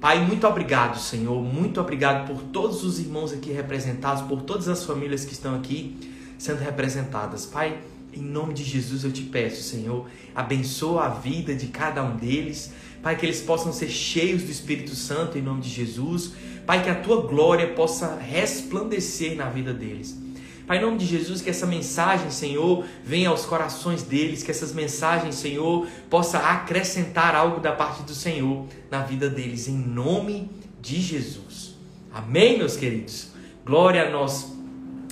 Pai, muito obrigado, Senhor. Muito obrigado por todos os irmãos aqui representados, por todas as famílias que estão aqui sendo representadas. Pai, em nome de Jesus eu te peço, Senhor, abençoa a vida de cada um deles. Pai, que eles possam ser cheios do Espírito Santo em nome de Jesus. Pai, que a tua glória possa resplandecer na vida deles. Pai, em nome de Jesus, que essa mensagem, Senhor, venha aos corações deles, que essas mensagens, Senhor, possa acrescentar algo da parte do Senhor na vida deles, em nome de Jesus. Amém, meus queridos? Glória a nós,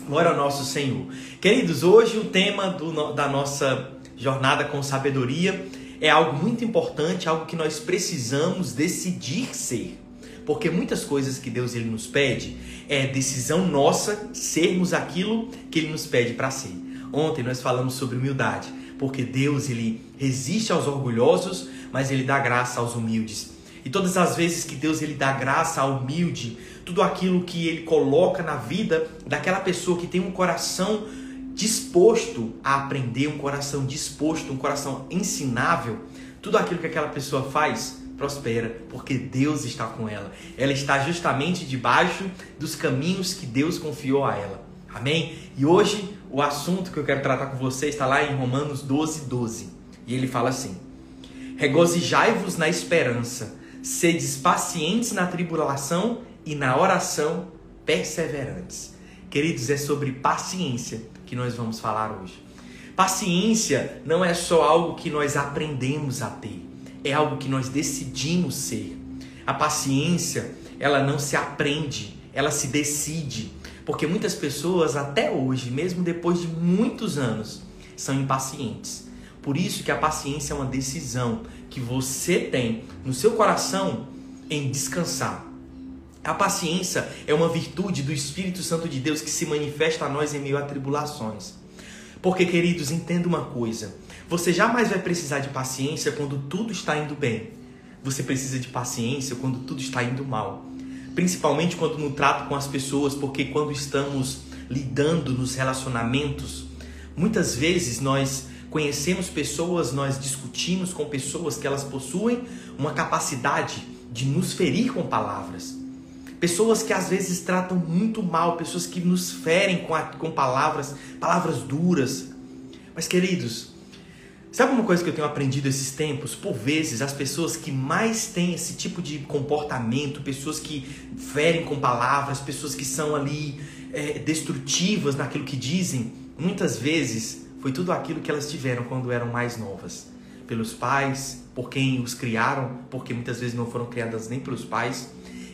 glória ao nosso Senhor. Queridos, hoje o tema do, da nossa jornada com sabedoria é algo muito importante, algo que nós precisamos decidir ser. Porque muitas coisas que Deus ele nos pede é decisão nossa sermos aquilo que ele nos pede para ser. Ontem nós falamos sobre humildade, porque Deus ele resiste aos orgulhosos, mas ele dá graça aos humildes. E todas as vezes que Deus ele dá graça ao humilde, tudo aquilo que ele coloca na vida daquela pessoa que tem um coração disposto a aprender, um coração disposto, um coração ensinável, tudo aquilo que aquela pessoa faz, prospera, porque Deus está com ela. Ela está justamente debaixo dos caminhos que Deus confiou a ela. Amém? E hoje o assunto que eu quero tratar com você está lá em Romanos 12, 12. E ele fala assim: Regozijai-vos na esperança, sedes pacientes na tribulação e na oração perseverantes. Queridos, é sobre paciência que nós vamos falar hoje. Paciência não é só algo que nós aprendemos a ter é algo que nós decidimos ser. A paciência, ela não se aprende, ela se decide. Porque muitas pessoas, até hoje, mesmo depois de muitos anos, são impacientes. Por isso que a paciência é uma decisão que você tem no seu coração em descansar. A paciência é uma virtude do Espírito Santo de Deus que se manifesta a nós em meio a tribulações. Porque, queridos, entenda uma coisa: você jamais vai precisar de paciência quando tudo está indo bem. Você precisa de paciência quando tudo está indo mal. Principalmente quando no trato com as pessoas, porque quando estamos lidando nos relacionamentos, muitas vezes nós conhecemos pessoas, nós discutimos com pessoas que elas possuem uma capacidade de nos ferir com palavras. Pessoas que às vezes tratam muito mal, pessoas que nos ferem com, a, com palavras, palavras duras. Mas queridos, Sabe uma coisa que eu tenho aprendido esses tempos? Por vezes, as pessoas que mais têm esse tipo de comportamento, pessoas que ferem com palavras, pessoas que são ali é, destrutivas naquilo que dizem, muitas vezes foi tudo aquilo que elas tiveram quando eram mais novas. Pelos pais, por quem os criaram, porque muitas vezes não foram criadas nem pelos pais.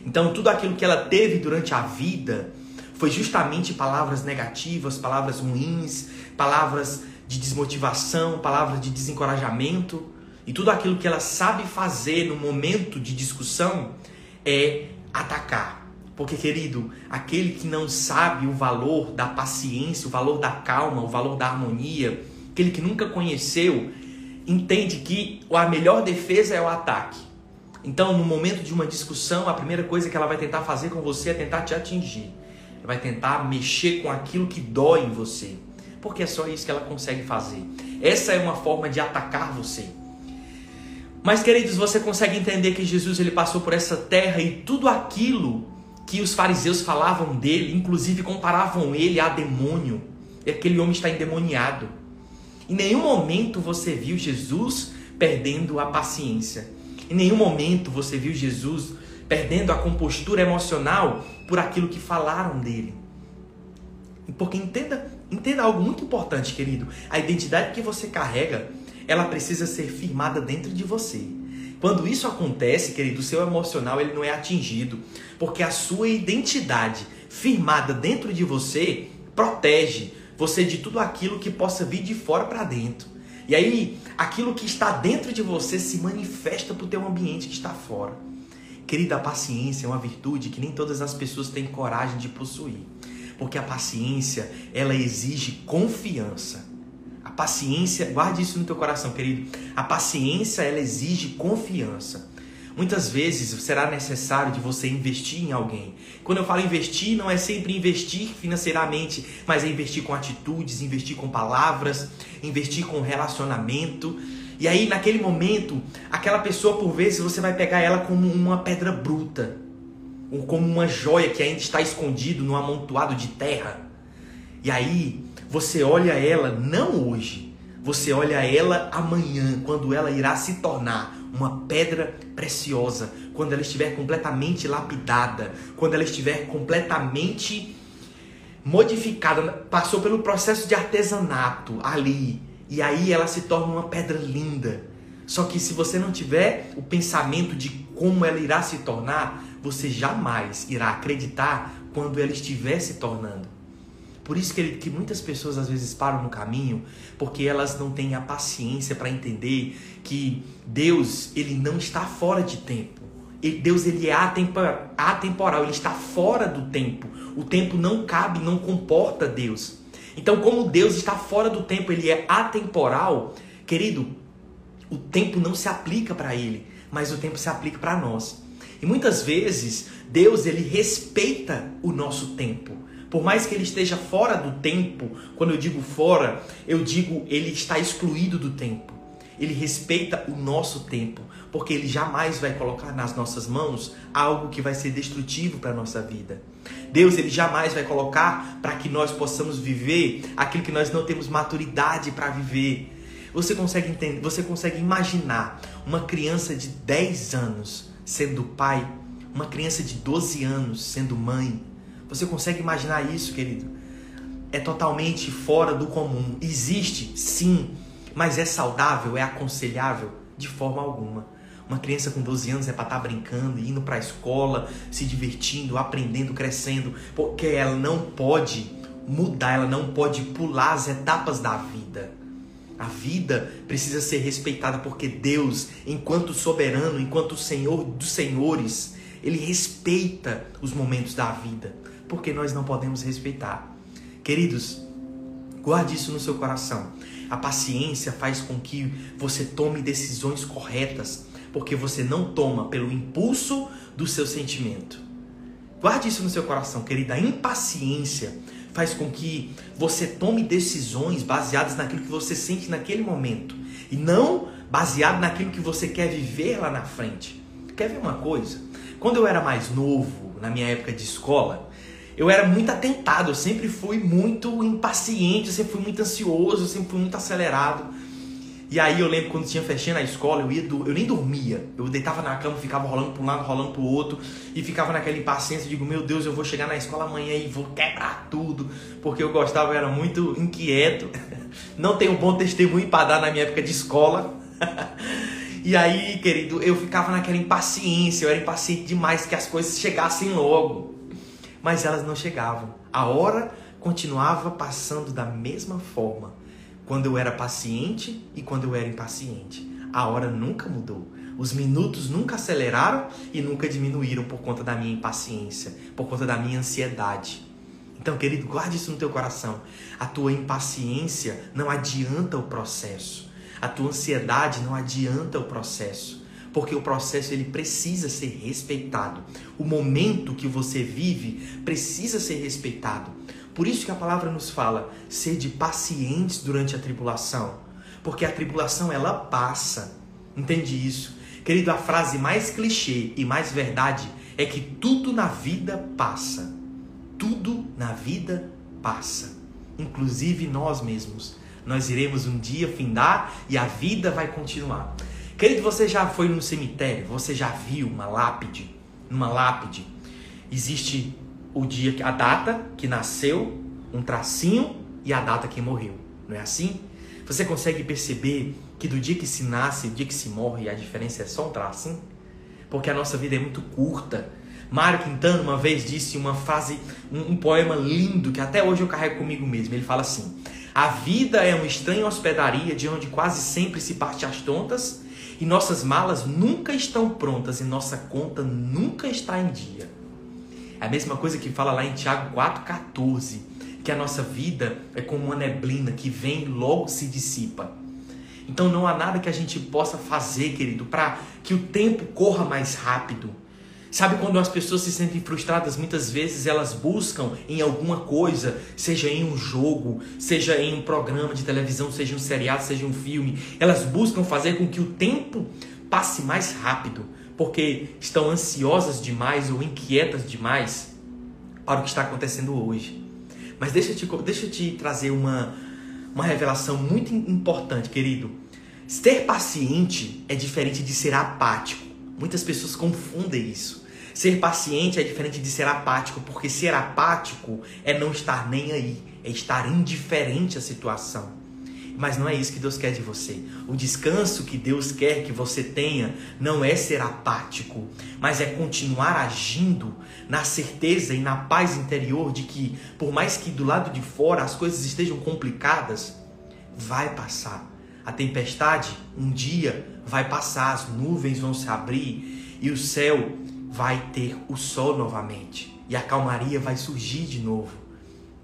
Então, tudo aquilo que ela teve durante a vida foi justamente palavras negativas, palavras ruins, palavras de desmotivação, palavras de desencorajamento e tudo aquilo que ela sabe fazer no momento de discussão é atacar. Porque, querido, aquele que não sabe o valor da paciência, o valor da calma, o valor da harmonia, aquele que nunca conheceu, entende que a melhor defesa é o ataque. Então, no momento de uma discussão, a primeira coisa que ela vai tentar fazer com você é tentar te atingir. Vai tentar mexer com aquilo que dói em você porque é só isso que ela consegue fazer. Essa é uma forma de atacar você. Mas queridos, você consegue entender que Jesus ele passou por essa terra e tudo aquilo que os fariseus falavam dele, inclusive comparavam ele a demônio. E aquele homem está endemoniado. Em nenhum momento você viu Jesus perdendo a paciência. Em nenhum momento você viu Jesus perdendo a compostura emocional por aquilo que falaram dele. Porque entenda Entenda algo muito importante, querido. A identidade que você carrega, ela precisa ser firmada dentro de você. Quando isso acontece, querido, o seu emocional ele não é atingido, porque a sua identidade firmada dentro de você protege você de tudo aquilo que possa vir de fora para dentro. E aí, aquilo que está dentro de você se manifesta para o teu ambiente que está fora. Querida, a paciência é uma virtude que nem todas as pessoas têm coragem de possuir. Porque a paciência, ela exige confiança. A paciência, guarde isso no teu coração, querido. A paciência, ela exige confiança. Muitas vezes será necessário de você investir em alguém. Quando eu falo investir, não é sempre investir financeiramente, mas é investir com atitudes, investir com palavras, investir com relacionamento. E aí, naquele momento, aquela pessoa, por vezes, você vai pegar ela como uma pedra bruta, como uma joia que ainda está escondido no amontoado de terra. E aí, você olha ela não hoje, você olha ela amanhã, quando ela irá se tornar uma pedra preciosa, quando ela estiver completamente lapidada, quando ela estiver completamente modificada, passou pelo processo de artesanato ali, e aí ela se torna uma pedra linda. Só que se você não tiver o pensamento de como ela irá se tornar, você jamais irá acreditar quando ela estiver se tornando. Por isso que, que muitas pessoas às vezes param no caminho, porque elas não têm a paciência para entender que Deus ele não está fora de tempo. Deus ele é atemporal, ele está fora do tempo. O tempo não cabe, não comporta Deus. Então, como Deus está fora do tempo, ele é atemporal, querido, o tempo não se aplica para ele, mas o tempo se aplica para nós. E muitas vezes, Deus ele respeita o nosso tempo. Por mais que ele esteja fora do tempo, quando eu digo fora, eu digo ele está excluído do tempo. Ele respeita o nosso tempo, porque ele jamais vai colocar nas nossas mãos algo que vai ser destrutivo para a nossa vida. Deus ele jamais vai colocar para que nós possamos viver aquilo que nós não temos maturidade para viver. Você consegue entender, você consegue imaginar uma criança de 10 anos sendo pai, uma criança de 12 anos sendo mãe. Você consegue imaginar isso, querido? É totalmente fora do comum. Existe, sim, mas é saudável, é aconselhável de forma alguma. Uma criança com 12 anos é para estar tá brincando, indo para a escola, se divertindo, aprendendo, crescendo, porque ela não pode mudar, ela não pode pular as etapas da vida. A vida precisa ser respeitada porque Deus, enquanto soberano, enquanto Senhor dos senhores, ele respeita os momentos da vida, porque nós não podemos respeitar. Queridos, guarde isso no seu coração. A paciência faz com que você tome decisões corretas porque você não toma pelo impulso do seu sentimento. Guarde isso no seu coração, querida. A impaciência faz com que você tome decisões baseadas naquilo que você sente naquele momento e não baseado naquilo que você quer viver lá na frente. Quer ver uma coisa? Quando eu era mais novo, na minha época de escola, eu era muito atentado, eu sempre fui muito impaciente, eu sempre fui muito ansioso, eu sempre fui muito acelerado. E aí eu lembro quando tinha festinha na escola, eu ia do... eu nem dormia. Eu deitava na cama, ficava rolando para um lado, rolando para o outro e ficava naquela impaciência, digo, meu Deus, eu vou chegar na escola amanhã e vou quebrar tudo, porque eu gostava, eu era muito inquieto. Não tenho um bom testemunho para dar na minha época de escola. E aí, querido, eu ficava naquela impaciência, eu era impaciente demais que as coisas chegassem logo. Mas elas não chegavam. A hora continuava passando da mesma forma quando eu era paciente e quando eu era impaciente. A hora nunca mudou. Os minutos nunca aceleraram e nunca diminuíram por conta da minha impaciência, por conta da minha ansiedade. Então, querido, guarde isso no teu coração. A tua impaciência não adianta o processo. A tua ansiedade não adianta o processo, porque o processo ele precisa ser respeitado. O momento que você vive precisa ser respeitado. Por isso que a palavra nos fala: sede pacientes durante a tribulação, porque a tribulação ela passa. Entende isso? Querido, a frase mais clichê e mais verdade é que tudo na vida passa. Tudo na vida passa, inclusive nós mesmos. Nós iremos um dia findar e a vida vai continuar. Querido, você já foi no cemitério? Você já viu uma lápide? Numa lápide existe o dia, a data que nasceu, um tracinho e a data que morreu. Não é assim? Você consegue perceber que do dia que se nasce do dia que se morre, a diferença é só um tracinho? Porque a nossa vida é muito curta. Mário Quintana uma vez disse uma frase, um, um poema lindo que até hoje eu carrego comigo mesmo. Ele fala assim: A vida é uma estranha hospedaria de onde quase sempre se parte as tontas e nossas malas nunca estão prontas e nossa conta nunca está em dia. A mesma coisa que fala lá em Tiago 4,14, que a nossa vida é como uma neblina que vem e logo se dissipa. Então não há nada que a gente possa fazer, querido, para que o tempo corra mais rápido. Sabe quando as pessoas se sentem frustradas, muitas vezes elas buscam em alguma coisa, seja em um jogo, seja em um programa de televisão, seja um seriado, seja um filme, elas buscam fazer com que o tempo passe mais rápido, porque estão ansiosas demais ou inquietas demais para o que está acontecendo hoje. Mas deixa eu te, deixa eu te trazer uma, uma revelação muito importante, querido. Ser paciente é diferente de ser apático. Muitas pessoas confundem isso. Ser paciente é diferente de ser apático, porque ser apático é não estar nem aí, é estar indiferente à situação. Mas não é isso que Deus quer de você. O descanso que Deus quer que você tenha não é ser apático, mas é continuar agindo na certeza e na paz interior de que, por mais que do lado de fora as coisas estejam complicadas, vai passar. A tempestade um dia vai passar, as nuvens vão se abrir e o céu vai ter o sol novamente e a calmaria vai surgir de novo.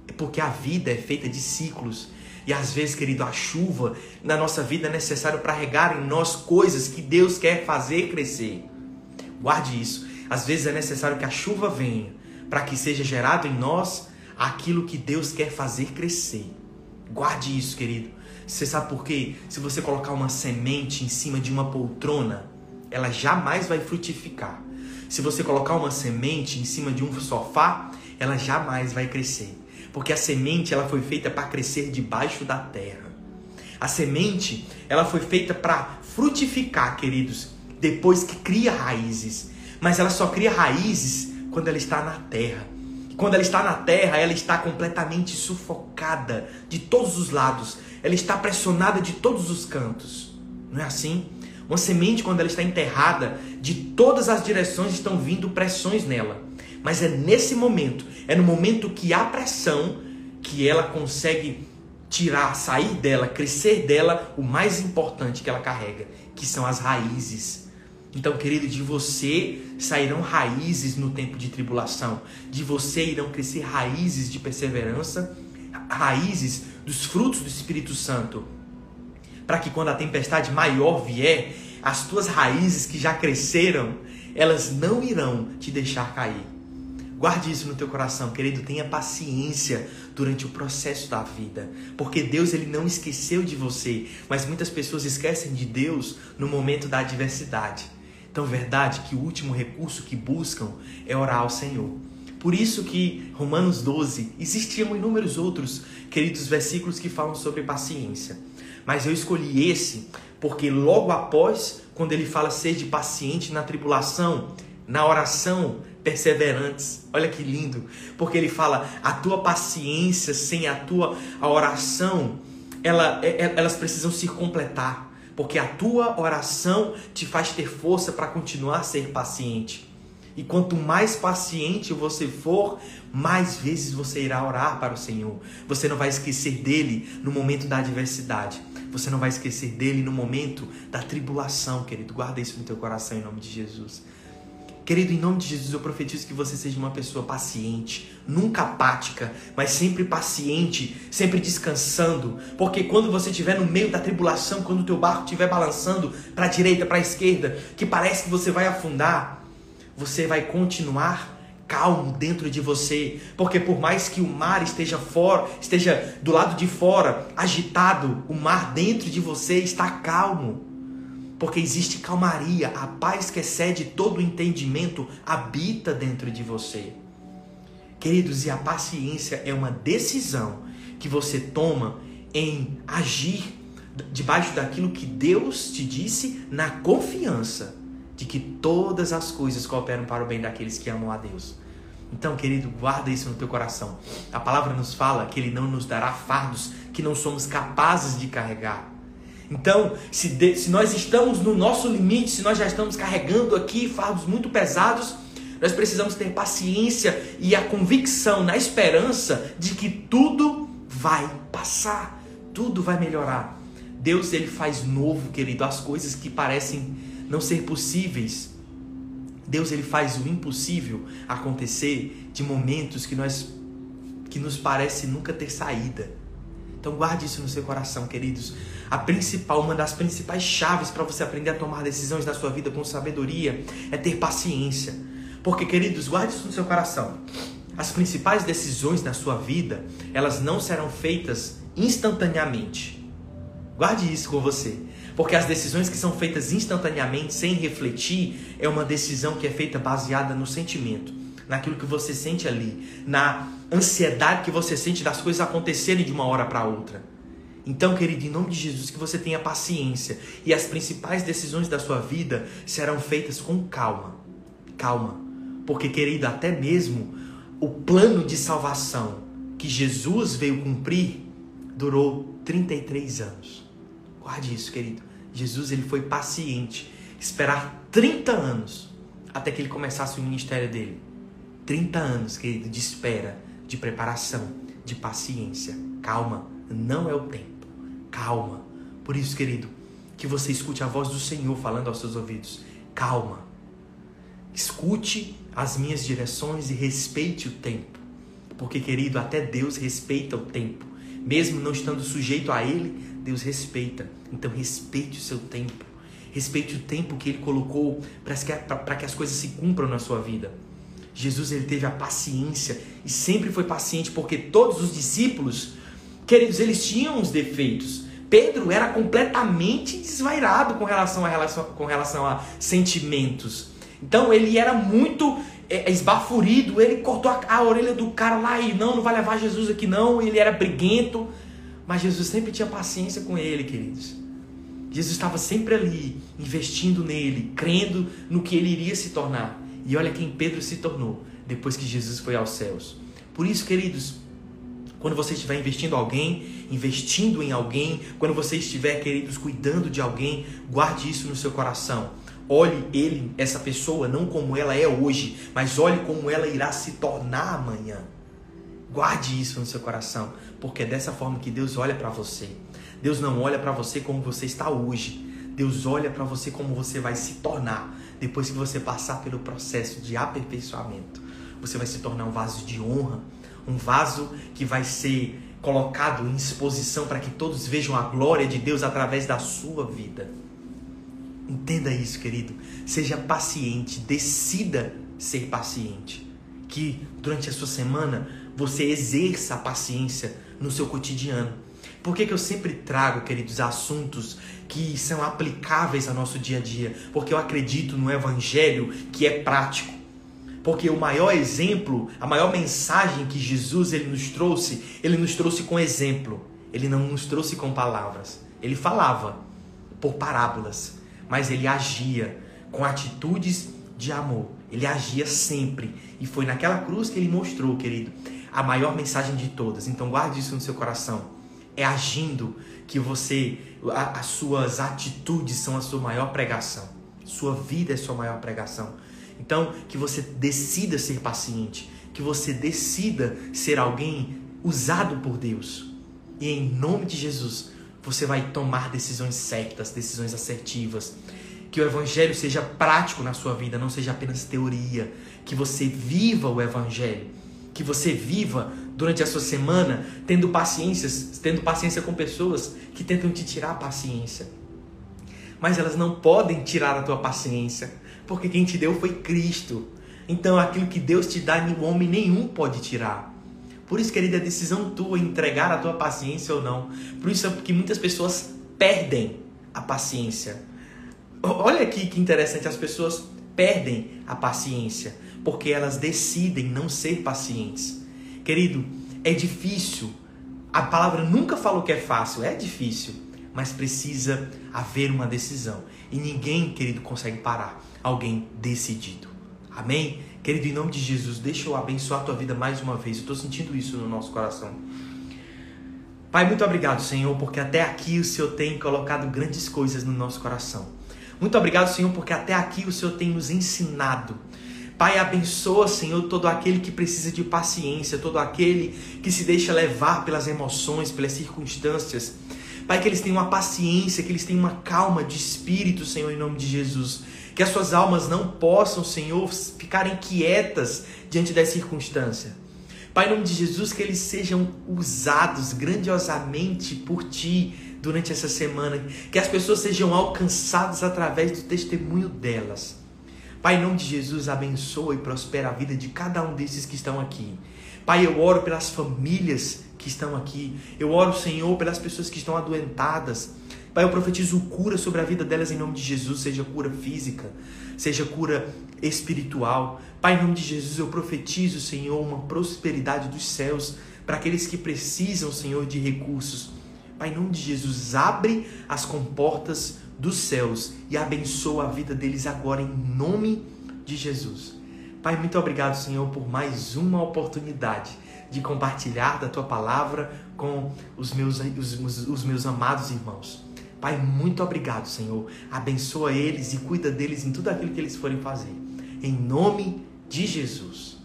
É porque a vida é feita de ciclos. E às vezes, querido, a chuva na nossa vida é necessário para regar em nós coisas que Deus quer fazer crescer. Guarde isso. Às vezes é necessário que a chuva venha para que seja gerado em nós aquilo que Deus quer fazer crescer. Guarde isso, querido. Você sabe por quê? Se você colocar uma semente em cima de uma poltrona, ela jamais vai frutificar. Se você colocar uma semente em cima de um sofá, ela jamais vai crescer, porque a semente ela foi feita para crescer debaixo da terra. A semente ela foi feita para frutificar, queridos, depois que cria raízes. Mas ela só cria raízes quando ela está na terra. Quando ela está na terra, ela está completamente sufocada de todos os lados. Ela está pressionada de todos os cantos. Não é assim? Uma semente, quando ela está enterrada, de todas as direções estão vindo pressões nela. Mas é nesse momento, é no momento que há pressão, que ela consegue tirar, sair dela, crescer dela o mais importante que ela carrega, que são as raízes. Então, querido, de você sairão raízes no tempo de tribulação, de você irão crescer raízes de perseverança, raízes dos frutos do Espírito Santo para que quando a tempestade maior vier, as tuas raízes que já cresceram, elas não irão te deixar cair. Guarde isso no teu coração, querido, tenha paciência durante o processo da vida, porque Deus ele não esqueceu de você, mas muitas pessoas esquecem de Deus no momento da adversidade. Então, verdade que o último recurso que buscam é orar ao Senhor. Por isso que Romanos 12, existiam inúmeros outros, queridos, versículos que falam sobre paciência. Mas eu escolhi esse porque logo após, quando ele fala seja paciente na tribulação, na oração, perseverantes. Olha que lindo, porque ele fala a tua paciência sem a tua a oração, ela, é, é, elas precisam se completar, porque a tua oração te faz ter força para continuar a ser paciente. E quanto mais paciente você for, mais vezes você irá orar para o Senhor. Você não vai esquecer dele no momento da adversidade. Você não vai esquecer dele no momento da tribulação, querido. Guarda isso no teu coração em nome de Jesus. Querido, em nome de Jesus, eu profetizo que você seja uma pessoa paciente, nunca apática, mas sempre paciente, sempre descansando, porque quando você estiver no meio da tribulação, quando o teu barco estiver balançando para a direita, para a esquerda, que parece que você vai afundar, você vai continuar calmo dentro de você, porque por mais que o mar esteja fora, esteja do lado de fora, agitado, o mar dentro de você está calmo. Porque existe calmaria, a paz que excede todo entendimento habita dentro de você. Queridos, e a paciência é uma decisão que você toma em agir debaixo daquilo que Deus te disse na confiança de que todas as coisas cooperam para o bem daqueles que amam a Deus. Então, querido, guarda isso no teu coração. A palavra nos fala que Ele não nos dará fardos que não somos capazes de carregar. Então, se, de, se nós estamos no nosso limite, se nós já estamos carregando aqui fardos muito pesados, nós precisamos ter paciência e a convicção, na esperança de que tudo vai passar, tudo vai melhorar. Deus ele faz novo, querido, as coisas que parecem não ser possíveis. Deus ele faz o impossível acontecer de momentos que nós que nos parece nunca ter saída. Então guarde isso no seu coração, queridos. A principal, uma das principais chaves para você aprender a tomar decisões na sua vida com sabedoria é ter paciência. Porque, queridos, guarde isso no seu coração. As principais decisões na sua vida, elas não serão feitas instantaneamente. Guarde isso com você. Porque as decisões que são feitas instantaneamente, sem refletir, é uma decisão que é feita baseada no sentimento, naquilo que você sente ali, na ansiedade que você sente das coisas acontecerem de uma hora para outra. Então, querido, em nome de Jesus, que você tenha paciência e as principais decisões da sua vida serão feitas com calma. Calma. Porque, querido, até mesmo o plano de salvação que Jesus veio cumprir durou 33 anos. Guarde isso, querido. Jesus ele foi paciente, esperar 30 anos até que ele começasse o ministério dele. 30 anos, querido, de espera, de preparação, de paciência. Calma, não é o tempo calma. Por isso, querido, que você escute a voz do Senhor falando aos seus ouvidos. Calma. Escute as minhas direções e respeite o tempo. Porque, querido, até Deus respeita o tempo. Mesmo não estando sujeito a Ele, Deus respeita. Então, respeite o seu tempo. Respeite o tempo que Ele colocou para que, que as coisas se cumpram na sua vida. Jesus ele teve a paciência e sempre foi paciente porque todos os discípulos Queridos, eles tinham os defeitos. Pedro era completamente desvairado com relação a, com relação a sentimentos. Então ele era muito é, esbaforido, ele cortou a, a, orelha do cara lá e não, não vai levar Jesus aqui não, ele era briguento. Mas Jesus sempre tinha paciência com ele, queridos. Jesus estava sempre ali, investindo nele, crendo no que ele iria se tornar. E olha quem Pedro se tornou depois que Jesus foi aos céus. Por isso, queridos, quando você estiver investindo alguém, investindo em alguém, quando você estiver, queridos, cuidando de alguém, guarde isso no seu coração. Olhe ele, essa pessoa, não como ela é hoje, mas olhe como ela irá se tornar amanhã. Guarde isso no seu coração, porque é dessa forma que Deus olha para você. Deus não olha para você como você está hoje. Deus olha para você como você vai se tornar depois que você passar pelo processo de aperfeiçoamento. Você vai se tornar um vaso de honra, um vaso que vai ser colocado em exposição para que todos vejam a glória de Deus através da sua vida. Entenda isso, querido. Seja paciente, decida ser paciente. Que durante a sua semana você exerça a paciência no seu cotidiano. Por que, que eu sempre trago, queridos, assuntos que são aplicáveis ao nosso dia a dia? Porque eu acredito no Evangelho que é prático. Porque o maior exemplo, a maior mensagem que Jesus ele nos trouxe, ele nos trouxe com exemplo. Ele não nos trouxe com palavras. Ele falava por parábolas, mas ele agia com atitudes de amor. Ele agia sempre. E foi naquela cruz que ele mostrou, querido, a maior mensagem de todas. Então guarde isso no seu coração. É agindo que você, a, as suas atitudes são a sua maior pregação. Sua vida é sua maior pregação. Então, que você decida ser paciente, que você decida ser alguém usado por Deus. E em nome de Jesus, você vai tomar decisões certas, decisões assertivas. Que o evangelho seja prático na sua vida, não seja apenas teoria. Que você viva o evangelho. Que você viva durante a sua semana tendo paciência, tendo paciência com pessoas que tentam te tirar a paciência. Mas elas não podem tirar a tua paciência porque quem te deu foi Cristo. Então aquilo que Deus te dá, nenhum homem nenhum pode tirar. Por isso, querida, é decisão tua entregar a tua paciência ou não. Por isso é porque muitas pessoas perdem a paciência. Olha aqui que interessante, as pessoas perdem a paciência porque elas decidem não ser pacientes. Querido, é difícil. A palavra nunca falou que é fácil, é difícil, mas precisa haver uma decisão. E ninguém, querido, consegue parar alguém decidido. Amém? Querido, em nome de Jesus, deixa eu abençoar a tua vida mais uma vez. Eu estou sentindo isso no nosso coração. Pai, muito obrigado, Senhor, porque até aqui o Senhor tem colocado grandes coisas no nosso coração. Muito obrigado, Senhor, porque até aqui o Senhor tem nos ensinado. Pai, abençoa, Senhor, todo aquele que precisa de paciência, todo aquele que se deixa levar pelas emoções, pelas circunstâncias. Pai, que eles tenham uma paciência, que eles tenham uma calma de espírito, Senhor, em nome de Jesus que as suas almas não possam, Senhor, ficarem quietas diante das circunstâncias. Pai, em nome de Jesus, que eles sejam usados grandiosamente por Ti durante essa semana, que as pessoas sejam alcançadas através do testemunho delas. Pai, em nome de Jesus, abençoa e prospera a vida de cada um desses que estão aqui. Pai, eu oro pelas famílias que estão aqui. Eu oro, Senhor, pelas pessoas que estão adoentadas. Pai, eu profetizo cura sobre a vida delas em nome de Jesus, seja cura física, seja cura espiritual. Pai, em nome de Jesus, eu profetizo, Senhor, uma prosperidade dos céus para aqueles que precisam, Senhor, de recursos. Pai, em nome de Jesus, abre as comportas dos céus e abençoa a vida deles agora em nome de Jesus. Pai, muito obrigado, Senhor, por mais uma oportunidade de compartilhar da tua palavra com os meus, os, os meus amados irmãos. Pai, muito obrigado, Senhor. Abençoa eles e cuida deles em tudo aquilo que eles forem fazer. Em nome de Jesus.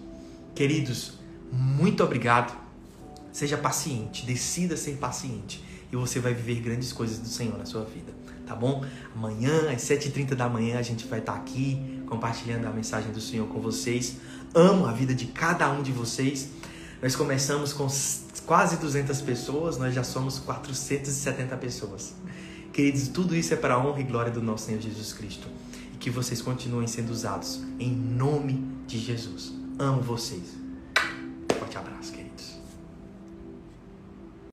Queridos, muito obrigado. Seja paciente, decida ser paciente e você vai viver grandes coisas do Senhor na sua vida, tá bom? Amanhã, às 7h30 da manhã, a gente vai estar aqui compartilhando a mensagem do Senhor com vocês. Amo a vida de cada um de vocês. Nós começamos com quase 200 pessoas, nós já somos 470 pessoas. Queridos, tudo isso é para a honra e glória do nosso Senhor Jesus Cristo. E que vocês continuem sendo usados em nome de Jesus. Amo vocês. Forte abraço, queridos.